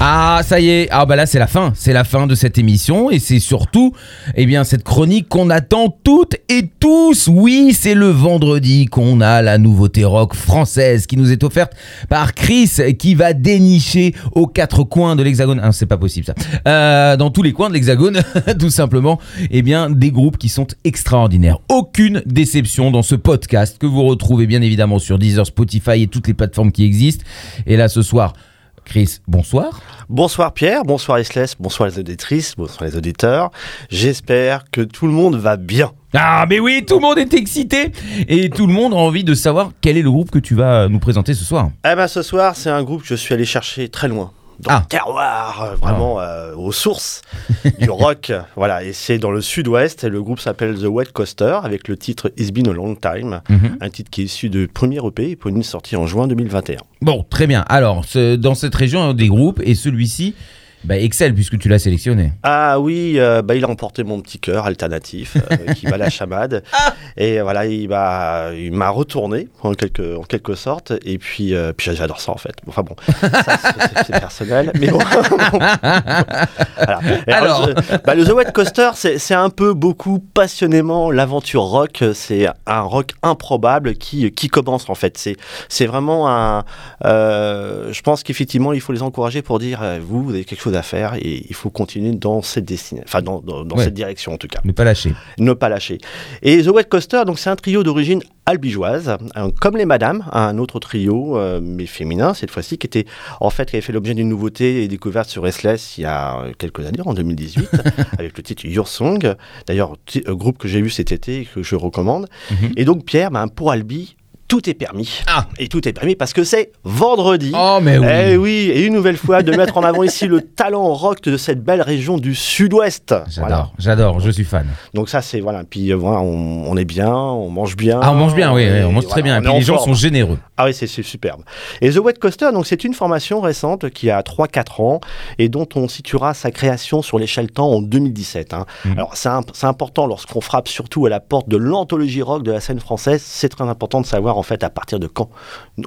Ah, ça y est. Ah, bah là, c'est la fin. C'est la fin de cette émission. Et c'est surtout, eh bien, cette chronique qu'on attend toutes et tous. Oui, c'est le vendredi qu'on a la nouveauté rock française qui nous est offerte par Chris, qui va dénicher aux quatre coins de l'hexagone. Ah, c'est pas possible, ça. Euh, dans tous les coins de l'hexagone, tout simplement, eh bien, des groupes qui sont extraordinaires. Aucune déception dans ce podcast que vous retrouvez bien évidemment sur Deezer, Spotify et toutes les plateformes qui existent. Et là, ce soir, Chris, bonsoir. Bonsoir Pierre, bonsoir Isless, bonsoir les auditrices, bonsoir les auditeurs. J'espère que tout le monde va bien. Ah, mais oui, tout le monde est excité et tout le monde a envie de savoir quel est le groupe que tu vas nous présenter ce soir. Eh ben ce soir, c'est un groupe que je suis allé chercher très loin. Dans Ah. le terroir, euh, vraiment euh, aux sources du rock. Voilà, et c'est dans le sud-ouest. Et le groupe s'appelle The Wet Coaster avec le titre It's Been a Long Time. Mhm. Un titre qui est issu de premier EP pour une sortie en juin 2021. Bon, très bien. Alors, dans cette région, des groupes et celui-ci bah, excelle puisque tu l'as sélectionné. Ah oui, euh, bah, il a emporté mon petit cœur alternatif euh, qui va la chamade. Et voilà, il m'a, il m'a retourné en quelque, en quelque sorte. Et puis, euh, puis j'adore ça en fait. Enfin bon, ça, c'est, c'est personnel. Mais bon. Voilà. Et Alors. je- bah, le The Wet Coaster, c'est, c'est un peu beaucoup passionnément l'aventure rock. C'est un rock improbable qui, qui commence en fait. C'est, c'est vraiment un. euh, je pense qu'effectivement, il faut les encourager pour dire euh, vous, vous avez quelque chose à faire et il faut continuer dans cette destinée, enfin dans, dans, dans Ouais. cette direction en tout cas Ne pas lâcher. ne pas lâcher. Et The Wet Coaster, donc c'est un trio d'origine albigeoise, hein, comme les Madames, un autre trio, euh, mais féminin cette fois-ci, qui était en fait qui avait fait l'objet d'une nouveauté et découverte sur Restless il y a quelques années, en 2018, avec le titre Your Song. D'ailleurs, euh, groupe que j'ai vu cet été et que je recommande. Mhm. Et donc Pierre, ben, pour Albi, tout est permis. Ah. Et tout est permis parce que c'est vendredi. Oh, mais oui. Eh oui, et une nouvelle fois de mettre en avant ici le talent rock de cette belle région du sud-ouest. J'adore, Voilà. j'adore, je suis fan. Donc ça c'est voilà, puis euh, voilà, on, on est bien, on mange bien. Ah, on mange bien, oui, on mange très voilà, bien. Et puis les gens forme. sont généreux. Ah oui, c'est superbe. Et The Wet Coaster, donc c'est une formation récente qui a 3-4 ans et dont on situera sa création sur l'échelle temps en 2017. hein. Mhm. Alors c'est important lorsqu'on frappe surtout à la porte de l'anthologie rock de la scène française, c'est très important de savoir en fait à partir de quand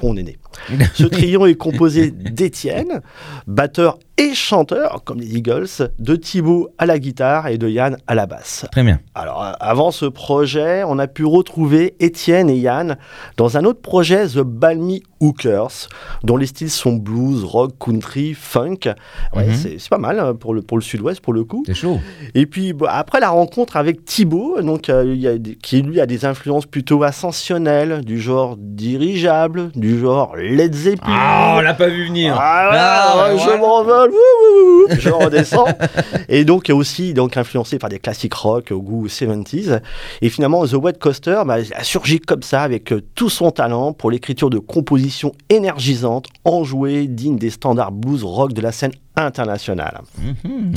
on est né. Ce trio est composé d'Étienne, batteur et chanteur, comme les Eagles, de Thibaut à la guitare et de Yann à la basse. Très bien. Alors, euh, avant ce projet, on a pu retrouver Étienne et Yann dans un autre projet, The Balmy Hookers, dont les styles sont blues, rock, country, funk. Ouais, Mhm. c'est c'est pas mal euh, pour le, pour le sud-ouest, pour le coup. C'est chaud. Et puis, après la rencontre avec Thibaut, donc, euh, y a qui lui a des influences plutôt ascensionnelles, du genre dirigeable, du genre Led Zeppelin. Ah, on l'a pas vu venir. Ah, Ah, ouais, je ouais. Je redescends. et donc, aussi donc, influencé par des classiques rock au goût 70s. Et finalement, The Wet Coaster bah, a surgi comme ça avec euh, tout son talent pour l'écriture de compositions énergisantes, enjouées, dignes des standards blues rock de la scène internationale. Mhm.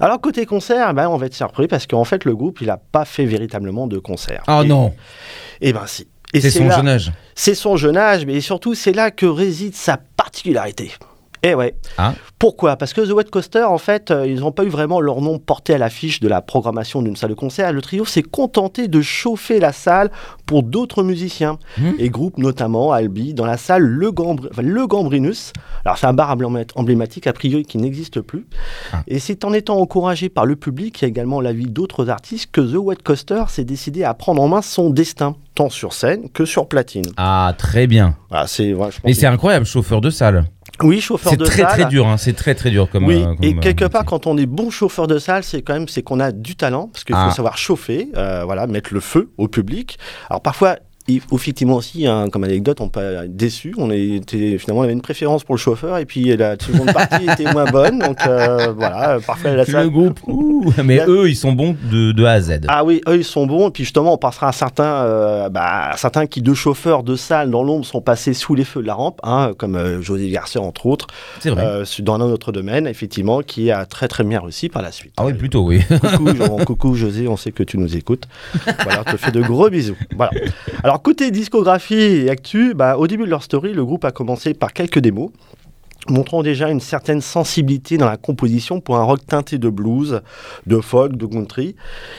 Alors, côté concert, bah, on va être surpris parce qu'en fait, le groupe, il n'a pas fait véritablement de concert. Oh Et- non, Eh ben si. Et c'est son là- jeune âge. c'est son jeune âge, mais surtout c'est là que réside sa particularité. Eh ouais. Ah. Pourquoi? Parce que The Wet Coaster, en fait, euh, ils n'ont pas eu vraiment leur nom porté à l'affiche de la programmation d'une salle de concert. Le trio s'est contenté de chauffer la salle pour d'autres musiciens Mhm. et groupes, notamment Albi, dans la salle Le, Gambr- enfin, Le Gambrinus. Alors, c'est un bar emblém- emblématique, a priori, qui n'existe plus. Ah. Et c'est en étant encouragé par le public et également l'avis d'autres artistes que The Wet Coaster s'est décidé à prendre en main son destin, tant sur scène que sur platine. Ah, très bien. Voilà, c'est, que- c'est incroyable, chauffeur de salle. Oui, chauffeur C'est de très salle. très dur, hein. c'est très très dur comme. Oui, euh, comme, et euh, quelque part, quand on est bon chauffeur de salle, c'est quand même c'est qu'on a du talent, parce qu'il Ah. faut savoir chauffer, euh, voilà, mettre le feu au public. Alors parfois, effectivement aussi, hein, comme anecdote, on être déçu. On était finalement, on avait une préférence pour le chauffeur, et puis la seconde partie était moins bonne, donc euh, voilà, parfois la Le salle. groupe, ouh, mais La- eux, ils sont bons de, de A à Z. Ah oui, eux ils sont bons. Et puis justement, on passera à certains, euh, bah, à certains qui, de chauffeurs de salle dans l'ombre, sont passés sous les feux de la rampe, hein, comme euh, José Garcia entre autres, c'est vrai. euh, dans un autre domaine, effectivement, qui a très très bien réussi par la suite. ah oui, plutôt, oui. Coucou, Jean- coucou José, on sait que tu nous écoutes. Voilà, on te fait de gros bisous. Voilà. Alors côté discographie et actu, bah, au début de leur story, le groupe a commencé par quelques démos. montrant déjà une certaine sensibilité dans la composition pour un rock teinté de blues, de folk, de country.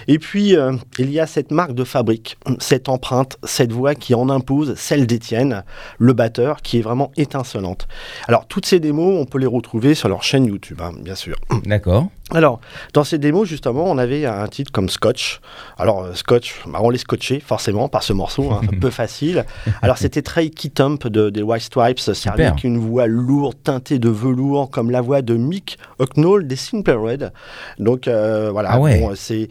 Et puis, euh, il y a cette marque de fabrique, cette empreinte, cette voix qui en impose, celle d'Étienne, le batteur, qui est vraiment étincelante. Alors, toutes ces démos, on peut les retrouver sur leur chaîne YouTube, hein, bien sûr. D'accord. Alors, dans ces démos, justement, on avait un titre comme Scotch. Alors, euh, Scotch, bah, on les scotché, forcément, par ce morceau, hein, un peu facile. Alors, c'était très key Thump de, des White Stripes, c'est avec une voix lourde, teintée de velours, comme la voix de Mick Hucknall des Simple Red. Donc, euh, voilà, Ah ouais. bon, c'est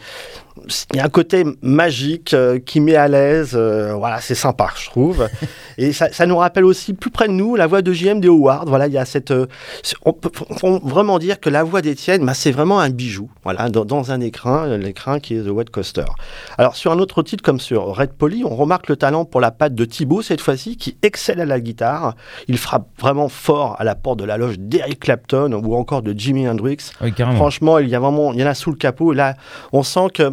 il y a un côté magique euh, qui met à l'aise. euh, voilà, c'est sympa, je trouve. Et ça, ça nous rappelle aussi plus près de nous la voix de JM de Howard. Voilà, il y a cette. euh, on peut vraiment dire que la voix d'Étienne, bah, c'est vraiment un bijou. Voilà, dans, dans un écrin, l'écrin qui est The Wet Coaster. Alors sur un autre titre comme sur Red Polly, on remarque le talent pour la patte de Thibaut cette fois-ci, qui excelle à la guitare. Il frappe vraiment fort à la porte de la loge d'Eric Clapton ou encore de Jimi Hendrix. Oui. Franchement, il y a vraiment, il y en a sous le capot. Et là, on sent que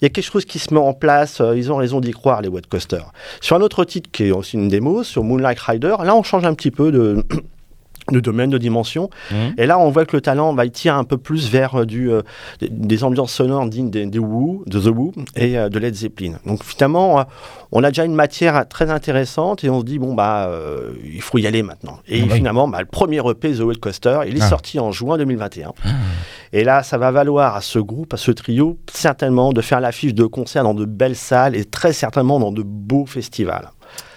il y a quelque chose qui se met en place. euh, Ils ont raison d'y croire, les Wet Coasters. Sur un autre titre qui est aussi une démo, sur Moonlight Rider, là, on change un petit peu de. de domaine, de dimension. Mhm. Et là, on voit que le talent, bah, il tire un peu plus vers euh, du, euh, des, ambiances sonores dignes des, des Who, de The Who et euh, de Led Zeppelin. Donc finalement, on a déjà une matière très intéressante et on se dit, bon, bah, il faut y aller maintenant. Et Ah oui. finalement, bah, le premier EP, The Wet Coaster, il est Ah. sorti en juin 2021. Et là, ça va valoir à ce groupe, à ce trio, certainement de faire l'affiche de concert dans de belles salles et très certainement dans de beaux festivals.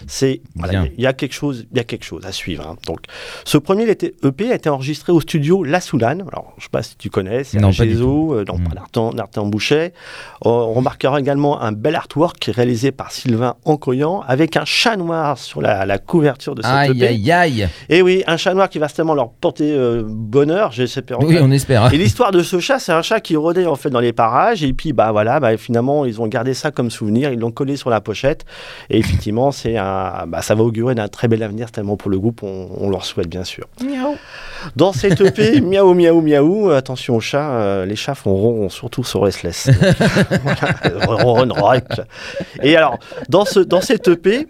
C'est voilà, il y a quelque chose, il y a quelque chose à suivre. hein. Donc, ce premier était- EP a été enregistré au studio La Soulane. Alors, je sais pas si tu connais, c'est du Gézo, euh, Mm. Boucher. Euh, on remarquera également un bel artwork réalisé par Sylvain Ancoyan avec un chat noir sur la, la couverture de cet Aïe, EP. aïe, aïe. Et oui, un chat noir qui va certainement leur porter euh, bonheur, j'espère. Oui, on espère. Et l'histoire de ce chat, c'est un chat qui rôdait en fait dans les parages et puis bah voilà, bah, finalement ils ont gardé ça comme souvenir, ils l'ont collé sur la pochette et effectivement c'est un, bah, ça va augurer d'un très bel avenir tellement pour le groupe, on, on leur souhaite bien sûr. Dans cette EP, miaou miaou miaou, attention aux chats, euh, les chats font ronron surtout sur Restless. ronron rock. Et alors dans ce dans cette EP,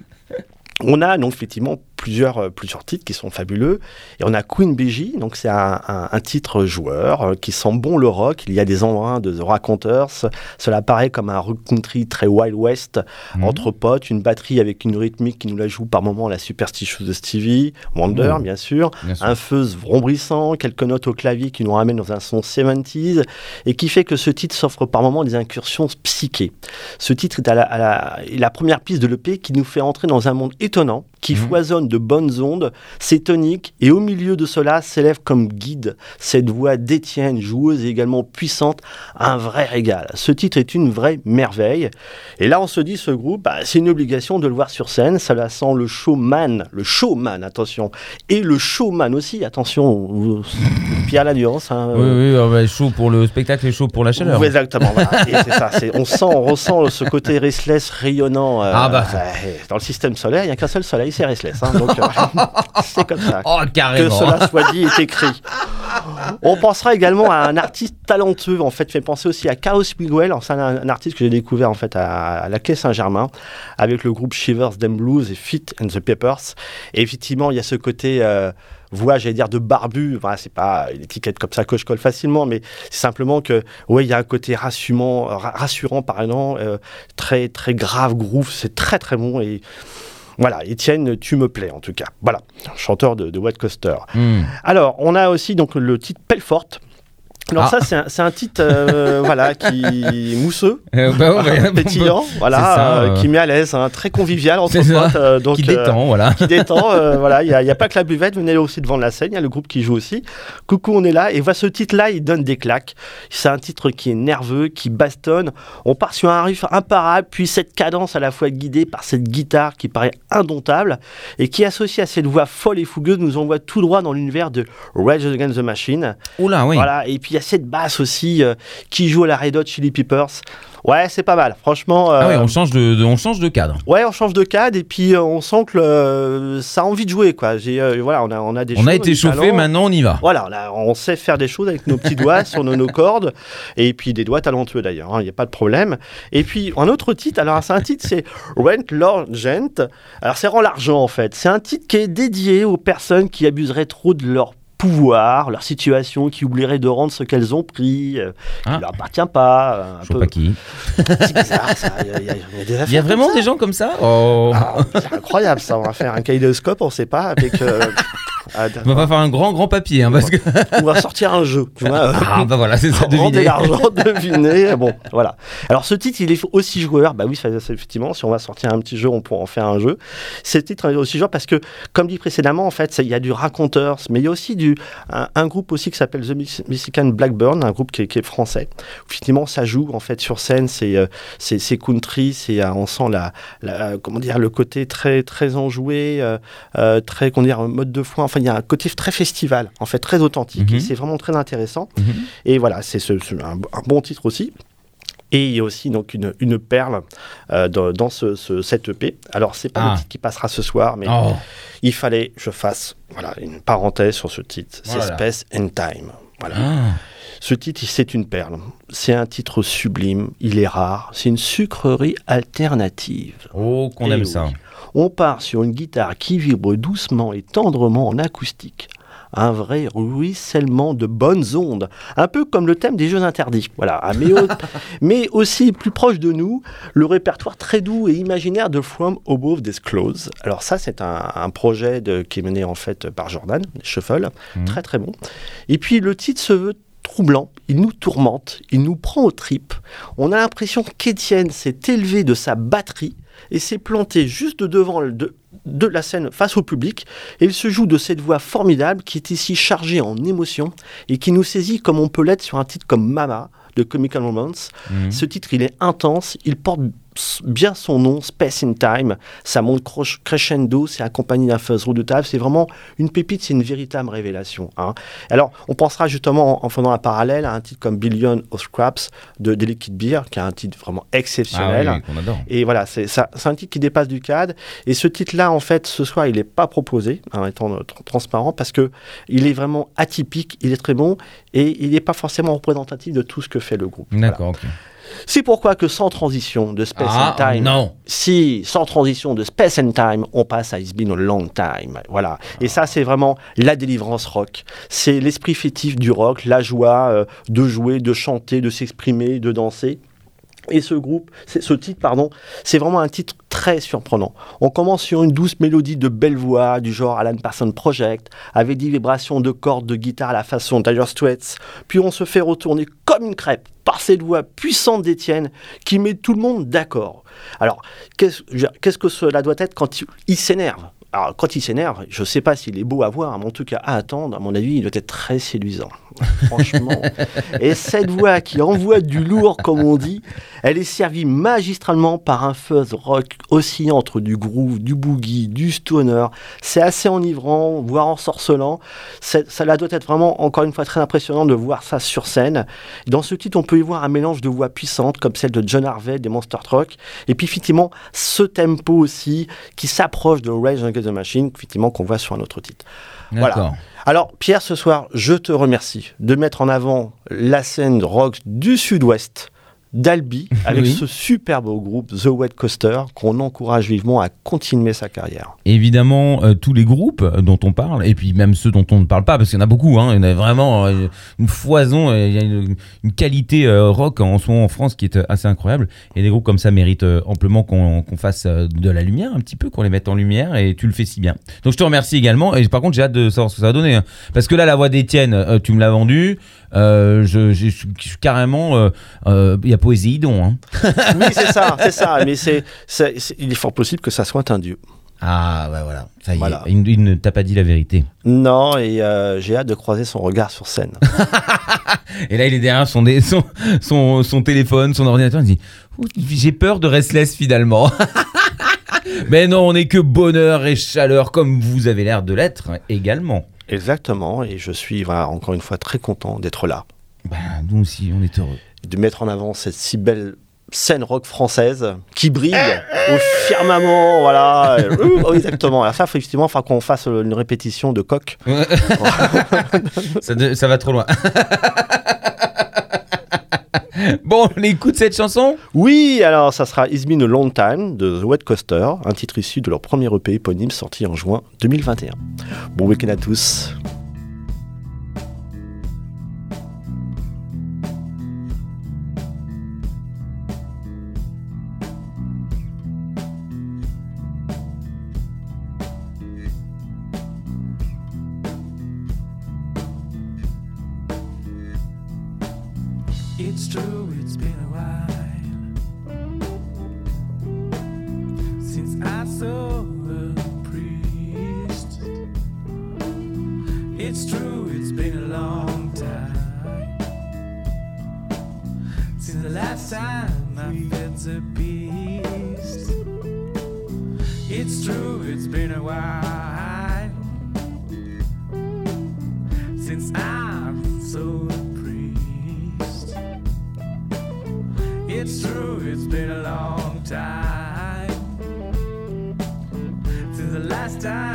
on a donc effectivement plusieurs, euh, plusieurs titres qui sont fabuleux. Et on a Queen BJ, donc c'est un, un- un titre joueur euh, qui sent bon le rock. Il y a des embruns de The Raconteurs. Cela paraît comme un rock country très Wild West, Mhm. entre potes, une batterie avec une rythmique qui nous la joue par moment la superstitieuse de Stevie, Wonder bien sûr, Bien sûr. un fuzz rombrissant, quelques notes au clavier qui nous ramènent dans un son 70s et qui fait que ce titre s'offre par moments des incursions psychées. Ce titre est à la, à la- est la première piste de l'EP qui nous fait entrer dans un monde étonnant, qui Mhm. foisonne de bonnes ondes, c'est tonique et au milieu de cela s'élève comme guide cette voix d'Étienne, joueuse et également puissante, un vrai régal. Ce titre est une vraie merveille. Et là, on se dit, ce groupe, bah, c'est une obligation de le voir sur scène. Cela sent le showman, le showman, attention, et le showman aussi, attention, Pierre la nuance. hein, Oui, oui, euh, bah, chaud pour le spectacle et chaud pour la chaleur. oui, exactement. voilà. Et c'est ça. on sent, on ressent ce côté restless rayonnant. euh, Ah bah. ouais, dans le système solaire, il n'y a qu'un seul soleil, c'est restless. hein, donc, euh, c'est comme ça. Oh, Que cela soit dit et écrit. On pensera également à un artiste talentueux, en fait, fait penser aussi à Chaos Miguel. C'est un, un artiste que j'ai découvert en fait à, à la Quai Saint-Germain avec le groupe Shivers Them Blues et Fit and the Peppers. Et effectivement, il y a ce côté euh, voix, j'allais dire, de barbu. Enfin, c'est pas une étiquette comme ça que je colle facilement, mais c'est simplement que, ouais, il y a un côté rassurant, ra- rassurant pardon, euh, très, très grave, groove. C'est très, très bon. Et voilà, Étienne, tu me plais en tout cas. Voilà, chanteur de, de Wet Coaster. Hmm. Alors, on a aussi donc le titre Pelfort. Alors Ah. ça, c'est un, titre euh, voilà, qui mousseux, Euh, bah, ouais, pétillant, voilà, ça, euh, euh. qui met à l'aise, hein, très convivial entre potes. euh, donc, qui euh, détend, voilà. qui détend. euh, voilà, il n'y a, il y a pas que la buvette, venez aussi devant la scène, il y a le groupe qui joue aussi. Coucou, on est là. Et voilà, ce titre-là, il donne des claques. C'est un titre qui est nerveux, qui bastonne. On part sur un riff imparable, puis cette cadence à la fois guidée par cette guitare qui paraît indomptable et qui, associée à cette voix folle et fougueuse, nous envoie tout droit dans l'univers de Rage Against the Machine. Oula, oui. Voilà, et puis il y a cette basse aussi euh, qui joue à la Red Hot Chili Peppers. Ouais, c'est pas mal. Franchement, Ah oui, euh, on change de, de- on change de cadre. Ouais, on change de cadre et puis euh, on sent que ça a envie de jouer quoi. J'ai voilà, on a on a des On choses, a été chauffé, maintenant on y va. Voilà, on, a- on sait faire des choses avec nos petits doigts sur nos, nos cordes et puis des doigts talentueux d'ailleurs, hein, il n'y a pas de problème. Et puis un autre titre, alors c'est un titre c'est Rent l'Argent. Alors c'est rend l'argent en fait. C'est un titre qui est dédié aux personnes qui abuseraient trop de leur pouvoir, leur situation, qui oublieraient de rendre ce qu'elles ont pris, euh, qui Ah. ne leur appartient pas. euh, un Je peu- pas qui. C'est bizarre, ça. Il y a, il y a- des Il y vraiment des gens comme ça? Oh. Ah, c'est incroyable, ça. On va faire un kaléidoscope, on sait pas, avec. Ah, On va pas faire un grand grand papier hein, parce que on va sortir un jeu, tu vois. ah bah voilà c'est ça deviner. l'argent, devinez. Bon, voilà. Alors, ce titre, il est aussi joueur. Bah oui, ça- effectivement, si on va sortir un petit jeu, on pourra en faire un jeu. Ce titre est aussi joueur parce que, comme dit précédemment, en fait, il y a du raconteur, mais il y a aussi du, un, un groupe aussi qui s'appelle The Mex- Mexican Blackburn, un groupe qui est, qui est français. Effectivement, ça joue, en fait, sur scène, c'est euh, c'est country, c'est, euh, on sent la, la- comment dire, le côté très, très enjoué, euh, euh, très, comment dire, mode de foi. Enfin, il y a un côté très festival, en fait, très authentique. Et c'est vraiment très intéressant. Mhm. Et voilà, c'est ce- ce- un, un bon titre aussi. Et il y a aussi donc une, une perle euh, dans, dans ce, ce- cette EP. Alors c'est pas Ah. le titre qui passera ce soir, mais Oh. il fallait que je fasse voilà une parenthèse sur ce titre. C'est Voilà. Space and Time. Voilà. Ah. Ce titre, c'est une perle. C'est un titre sublime. Il est rare. C'est une sucrerie alternative. Oh qu'on aime oui. ça. On part sur une guitare qui vibre doucement et tendrement en acoustique. Un vrai ruissellement de bonnes ondes, un peu comme le thème des jeux interdits. Voilà, Ah, mais, au- mais aussi plus proche de nous, le répertoire très doux et imaginaire de From Above Disclose. Alors ça, c'est un, un projet de- qui est mené en fait par Jordan Shuffle, Mhm. très très bon. Et puis le titre se veut troublant, il nous tourmente, il nous prend aux tripes. On a l'impression qu'Étienne s'est élevé de sa batterie et s'est planté juste devant de, de la scène face au public. Et il se joue de cette voix formidable qui est ici chargée en émotion et qui nous saisit comme on peut l'être sur un titre comme Mama de Comical Romance. Mhm. Ce titre, il est intense, il porte bien son nom, Space in Time. Ça monte crescendo, c'est accompagné d'un fuzz redoutable. C'est vraiment une pépite, c'est une véritable révélation. hein. Alors, on pensera justement en, en faisant un parallèle à un titre comme Billion of Scraps de Delicate Beer, qui est un titre vraiment Ah exceptionnel. oui, qu'on adore. Et voilà, c'est un titre qui dépasse du cadre. Et ce titre-là, en fait, ce soir, il n'est pas proposé, en étant euh, tr- transparent, parce que il est vraiment atypique, il est très bon, et il n'est pas forcément représentatif de tout ce que fait le groupe. Voilà. D'accord. C'est pourquoi que sans transition de Space Ah and Time, non. si sans transition de Space and Time, on passe à It's Been a Long Time. Voilà. Et ça, c'est vraiment la délivrance rock. C'est l'esprit fétif du rock, la joie euh, de jouer, de chanter, de s'exprimer, de danser. Et ce groupe, ce titre, pardon, c'est vraiment un titre très surprenant. On commence sur une douce mélodie de belle voix du genre Alan Parsons Project, avec des vibrations de cordes de guitare à la façon Dire Straits. Puis on se fait retourner comme une crêpe par cette voix puissante d'Étienne qui met tout le monde d'accord. Alors, qu'est-ce que cela doit être quand il, il s'énerve? Alors, quand il s'énerve, je ne sais pas s'il est beau à voir, mais en tout cas à attendre, à mon avis, il doit être très séduisant. Franchement. Et cette voix qui envoie du lourd, comme on dit, elle est servie magistralement par un fuzz rock oscillant entre du groove, du boogie, du stoner. C'est assez enivrant, voire ensorcelant. Ça doit être vraiment, encore une fois, très impressionnant de voir ça sur scène. Dans ce titre, on peut y voir un mélange de voix puissantes, comme celle de John Harvey des Monster Truck. Et puis, effectivement, ce tempo aussi, qui s'approche de Rage Against the Machine, effectivement, qu'on voit sur un autre titre. Voilà. Alors, Pierre, ce soir, je te remercie de mettre en avant la scène rock du Sud-Ouest d'Albi avec Oui. ce superbe groupe The Wet Coaster qu'on encourage vivement à continuer sa carrière. Évidemment, euh, tous les groupes dont on parle, et puis même ceux dont on ne parle pas, parce qu'il y en a beaucoup, hein, il y en a vraiment euh, une foison, euh, il y a une, une qualité euh, rock en ce moment en France qui est assez incroyable. Et des groupes comme ça méritent amplement qu'on qu'on fasse de la lumière un petit peu, qu'on les mette en lumière, et tu le fais si bien. Donc je te remercie également, et par contre j'ai hâte de savoir ce que ça va donner. hein. Parce que là, la voix d'Étienne, tu me l'as vendue, je, je- carrément... Il y a Poséidon. Hein. Oui, c'est ça, c'est ça. Mais c'est, il est fort possible que ça soit un dieu. Ah, bah voilà, ça y est, Voilà. il, il ne t'a pas dit la vérité. Non, et euh, j'ai hâte de croiser son regard sur scène. Et là, il est derrière son, dé- son, son, son téléphone, son ordinateur. Il dit J'ai peur de Restless finalement. Mais non, on n'est que bonheur et chaleur, comme vous avez l'air de l'être également. Exactement, et je suis voilà, encore une fois très content d'être là, Ben, nous aussi, on est heureux. De mettre en avant cette si belle scène rock française qui brille au firmament, voilà. Exactement. Alors ça, faut, effectivement, il faudra qu'on fasse une répétition de coq. ça, de- ça va trop loin. bon, on écoute cette chanson? Oui, alors ça sera It's Been a Long Time de The Wet Coaster, un titre issu de leur premier EP éponyme sorti en juin 2021. Bon week-end à tous. Since the last time I fed a beast. It's true, it's been a while since I'm so priest. It's true, it's been a long time since the last time.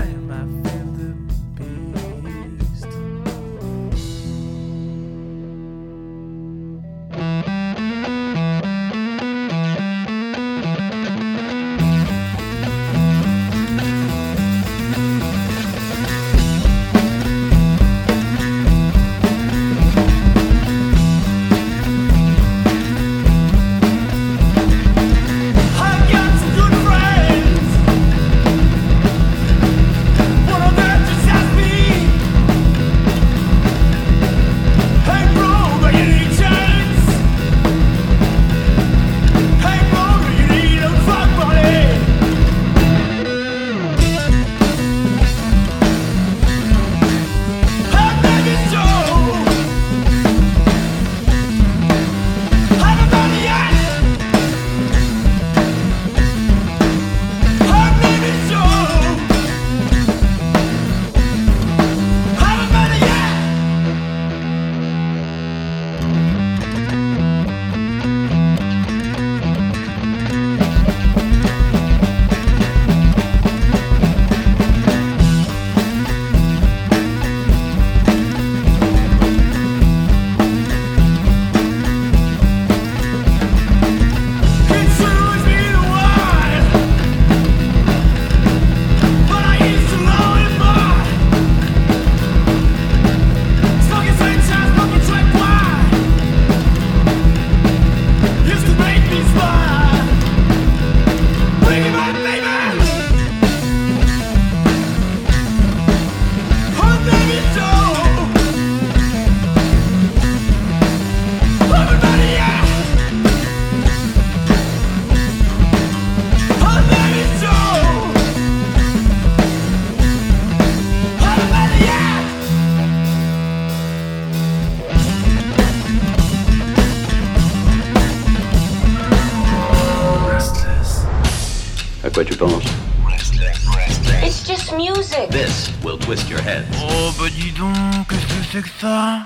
This will twist your head. Oh, bah dis donc, qu'est-ce que c'est que ça?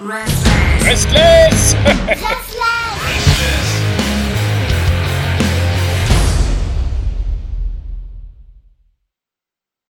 Restless.